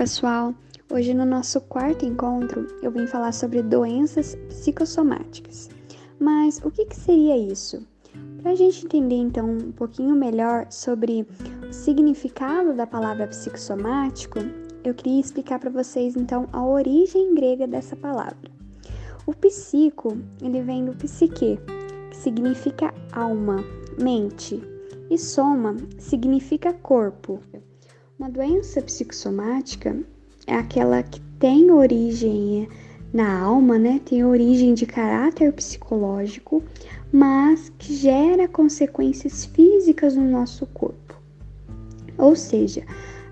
Pessoal! Hoje, no nosso quarto encontro, eu vim falar sobre doenças psicossomáticas. Mas o que, que seria isso? Para a gente entender então um pouquinho melhor sobre o significado da palavra psicossomático, eu queria explicar para vocês então a origem grega dessa palavra. O psico, ele vem do psique, que significa alma, mente, e soma significa corpo. Uma doença psicossomática é aquela que tem origem na alma, né? Tem origem de caráter psicológico, mas que gera consequências físicas no nosso corpo. Ou seja,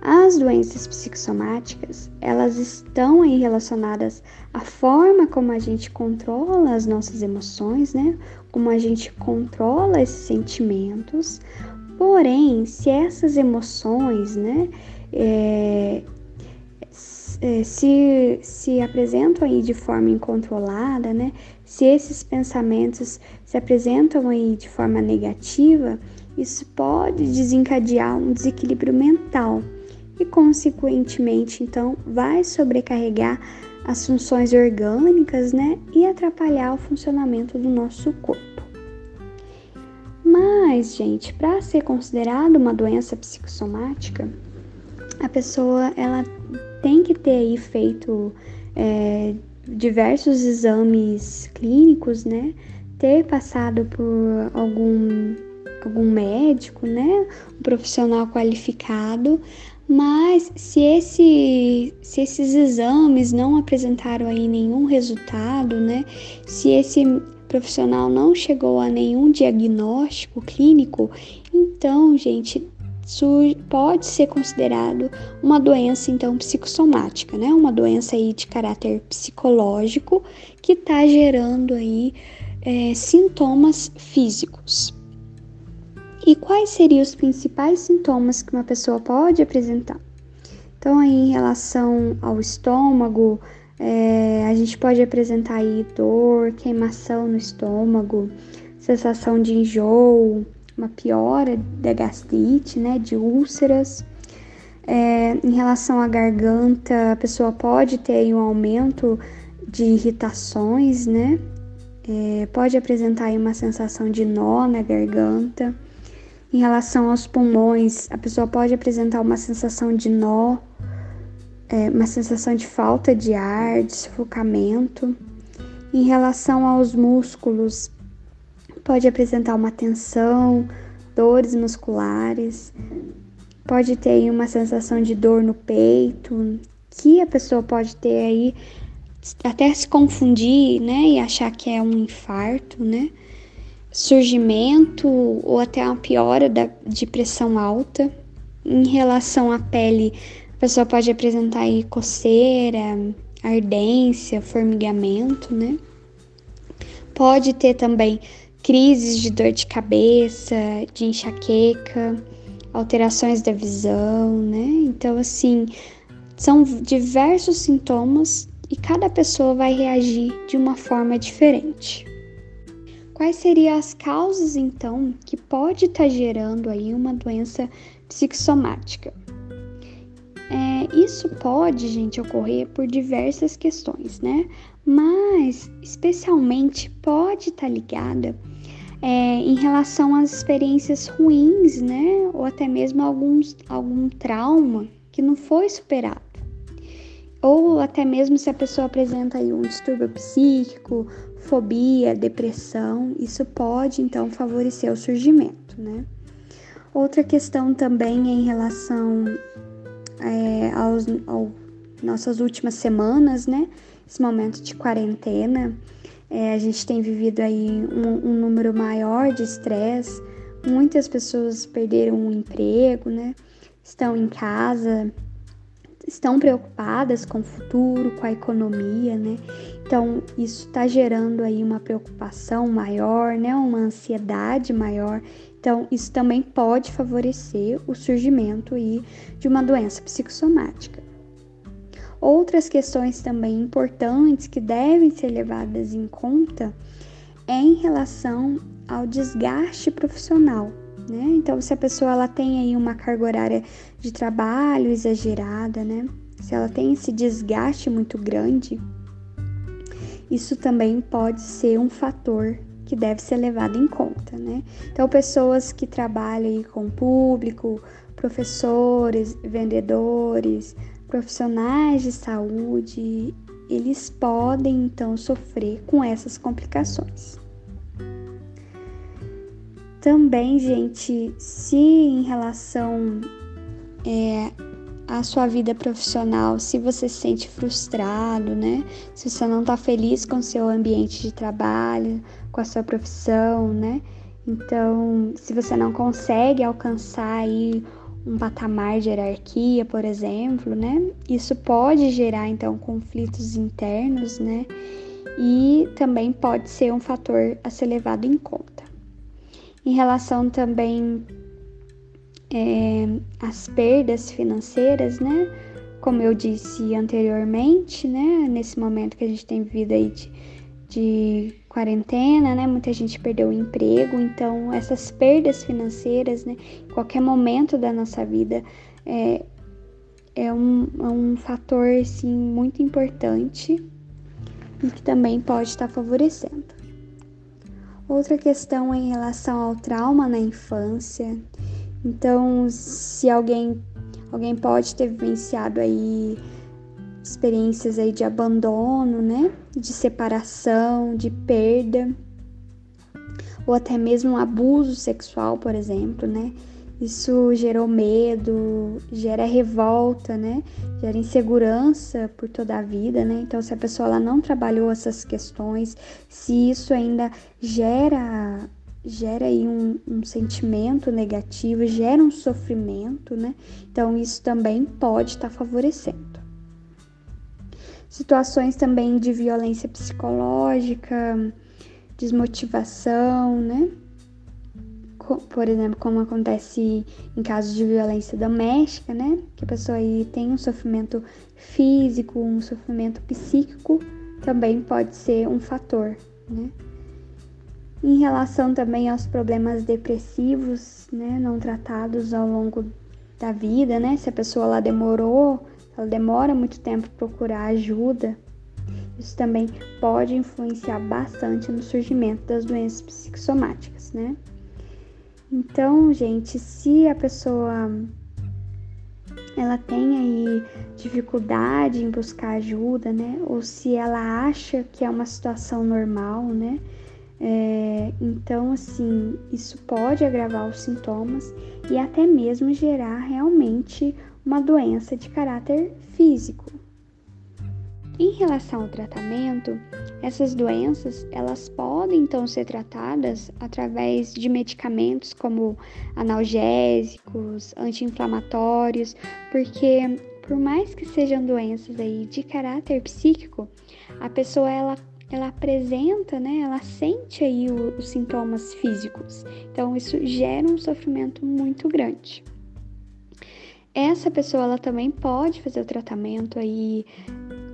as doenças psicossomáticas, elas estão aí relacionadas à forma como a gente controla as nossas emoções, né? Como a gente controla esses sentimentos, Porém, se essas emoções, né, é, é, se, se apresentam aí de forma incontrolada, né, se esses pensamentos se apresentam aí de forma negativa, isso pode desencadear um desequilíbrio mental e, consequentemente, então, vai sobrecarregar as funções orgânicas, né, e atrapalhar o funcionamento do nosso corpo. Mas, gente, para ser considerado uma doença psicossomática, a pessoa ela tem que ter aí feito é, diversos exames clínicos, né? Ter passado por algum algum médico, né? Um profissional qualificado. Mas se, esse, se esses exames não apresentaram aí nenhum resultado, né? Se esse profissional não chegou a nenhum diagnóstico clínico, então, gente, pode ser considerado uma doença então psicossomática, né? Uma doença aí de caráter psicológico que está gerando aí é, sintomas físicos. E quais seriam os principais sintomas que uma pessoa pode apresentar? Então, aí, em relação ao estômago, é, a gente pode apresentar aí dor, queimação no estômago, sensação de enjoo, uma piora da gastrite, né, de úlceras. É, em relação à garganta, a pessoa pode ter um aumento de irritações, né? É, pode apresentar uma sensação de nó na garganta. Em relação aos pulmões, a pessoa pode apresentar uma sensação de nó é, uma sensação de falta de ar, de sufocamento. Em relação aos músculos, pode apresentar uma tensão, dores musculares, pode ter aí uma sensação de dor no peito, que a pessoa pode ter aí até se confundir, né, e achar que é um infarto, né? Surgimento ou até uma piora da, de pressão alta. Em relação à pele, a pessoa pode apresentar aí coceira, ardência, formigamento, né? Pode ter também crises de dor de cabeça, de enxaqueca, alterações da visão, né? Então, assim, são diversos sintomas e cada pessoa vai reagir de uma forma diferente. Quais seriam as causas, então, que pode estar tá gerando aí uma doença psicossomática? É, isso pode, gente, ocorrer por diversas questões, né? Mas, especialmente, pode estar tá ligada é, em relação às experiências ruins, né? Ou até mesmo alguns, algum trauma que não foi superado. Ou até mesmo se a pessoa apresenta aí um distúrbio psíquico, fobia, depressão, isso pode então favorecer o surgimento, né? Outra questão também é em relação é, aos, ao, nossas últimas semanas, né? Esse momento de quarentena, é, a gente tem vivido aí um, um número maior de estresse. Muitas pessoas perderam o emprego, né? Estão em casa, estão preocupadas com o futuro, com a economia, né? Então, isso está gerando aí uma preocupação maior, né? Uma ansiedade maior. Então, isso também pode favorecer o surgimento aí de uma doença psicossomática. Outras questões também importantes que devem ser levadas em conta é em relação ao desgaste profissional, né? Então, se a pessoa ela tem aí uma carga horária de trabalho exagerada, né? se ela tem esse desgaste muito grande, isso também pode ser um fator que deve ser levado em conta, né? Então, pessoas que trabalham com o público, professores, vendedores, profissionais de saúde, eles podem então sofrer com essas complicações. Também, gente, se em relação é, à sua vida profissional, se você se sente frustrado, né? Se você não está feliz com o seu ambiente de trabalho, com a sua profissão, né? Então, se você não consegue alcançar aí um patamar de hierarquia, por exemplo, né? Isso pode gerar então conflitos internos, né? E também pode ser um fator a ser levado em conta. Em relação também é, às perdas financeiras, né? Como eu disse anteriormente, né? Nesse momento que a gente tem vivido aí de, de quarentena, né? Muita gente perdeu o emprego, então essas perdas financeiras, né? Em qualquer momento da nossa vida é, é um, é um fator, sim, muito importante e que também pode estar favorecendo. Outra questão em relação ao trauma na infância. Então, se alguém alguém pode ter vivenciado aí experiências aí de abandono, né? De separação, de perda, ou até mesmo um abuso sexual, por exemplo, né? Isso gerou medo, gera revolta, né? Gera insegurança por toda a vida, né? Então, se a pessoa ela não trabalhou essas questões, se isso ainda gera gera aí um, um sentimento negativo, gera um sofrimento, né? Então, isso também pode estar tá favorecendo situações também de violência psicológica, desmotivação, né? Por exemplo, como acontece em casos de violência doméstica, né? Que a pessoa aí tem um sofrimento físico, um sofrimento psíquico, também pode ser um fator, né? Em relação também aos problemas depressivos, né, não tratados ao longo da vida, né? Se a pessoa lá demorou ela demora muito tempo procurar ajuda, isso também pode influenciar bastante no surgimento das doenças psicossomáticas, né? Então, gente, se a pessoa ela tem aí dificuldade em buscar ajuda, né? Ou se ela acha que é uma situação normal, né? É, então, assim, isso pode agravar os sintomas e até mesmo gerar realmente uma doença de caráter físico. Em relação ao tratamento, essas doenças elas podem então ser tratadas através de medicamentos como analgésicos, anti-inflamatórios, porque por mais que sejam doenças aí de caráter psíquico, a pessoa ela ela apresenta, né, ela sente aí o, os sintomas físicos. Então isso gera um sofrimento muito grande. Essa pessoa ela também pode fazer o tratamento aí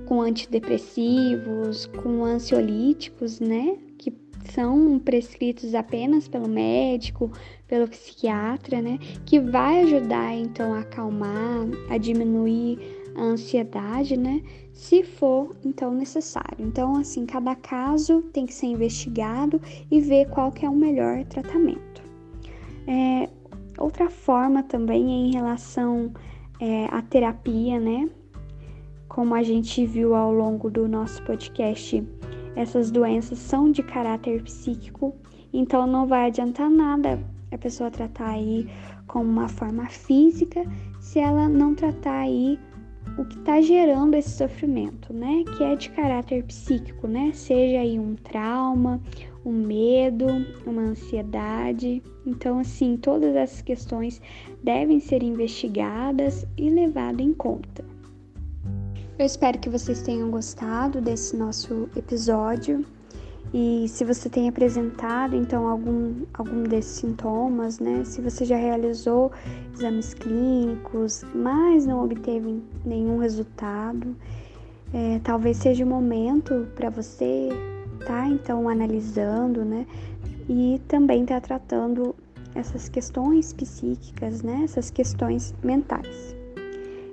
com antidepressivos, com ansiolíticos, né? Que são prescritos apenas pelo médico, pelo psiquiatra, né? Que vai ajudar então a acalmar, a diminuir a ansiedade, né? Se for então necessário. Então, assim, cada caso tem que ser investigado e ver qual que é o melhor tratamento. É, Outra forma também é em relação é, à terapia, né? Como a gente viu ao longo do nosso podcast, essas doenças são de caráter psíquico, então não vai adiantar nada a pessoa tratar aí com uma forma física se ela não tratar aí o que está gerando esse sofrimento, né? Que é de caráter psíquico, né? Seja aí um trauma, um medo, uma ansiedade. Então, assim, todas essas questões devem ser investigadas e levadas em conta. Eu espero que vocês tenham gostado desse nosso episódio. E se você tem apresentado então algum, algum desses sintomas, né? Se você já realizou exames clínicos, mas não obteve nenhum resultado, é, talvez seja o momento para você tá então analisando, né? E também tá tratando essas questões psíquicas, né? Essas questões mentais.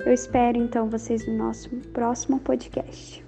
Eu espero então vocês no nosso próximo podcast.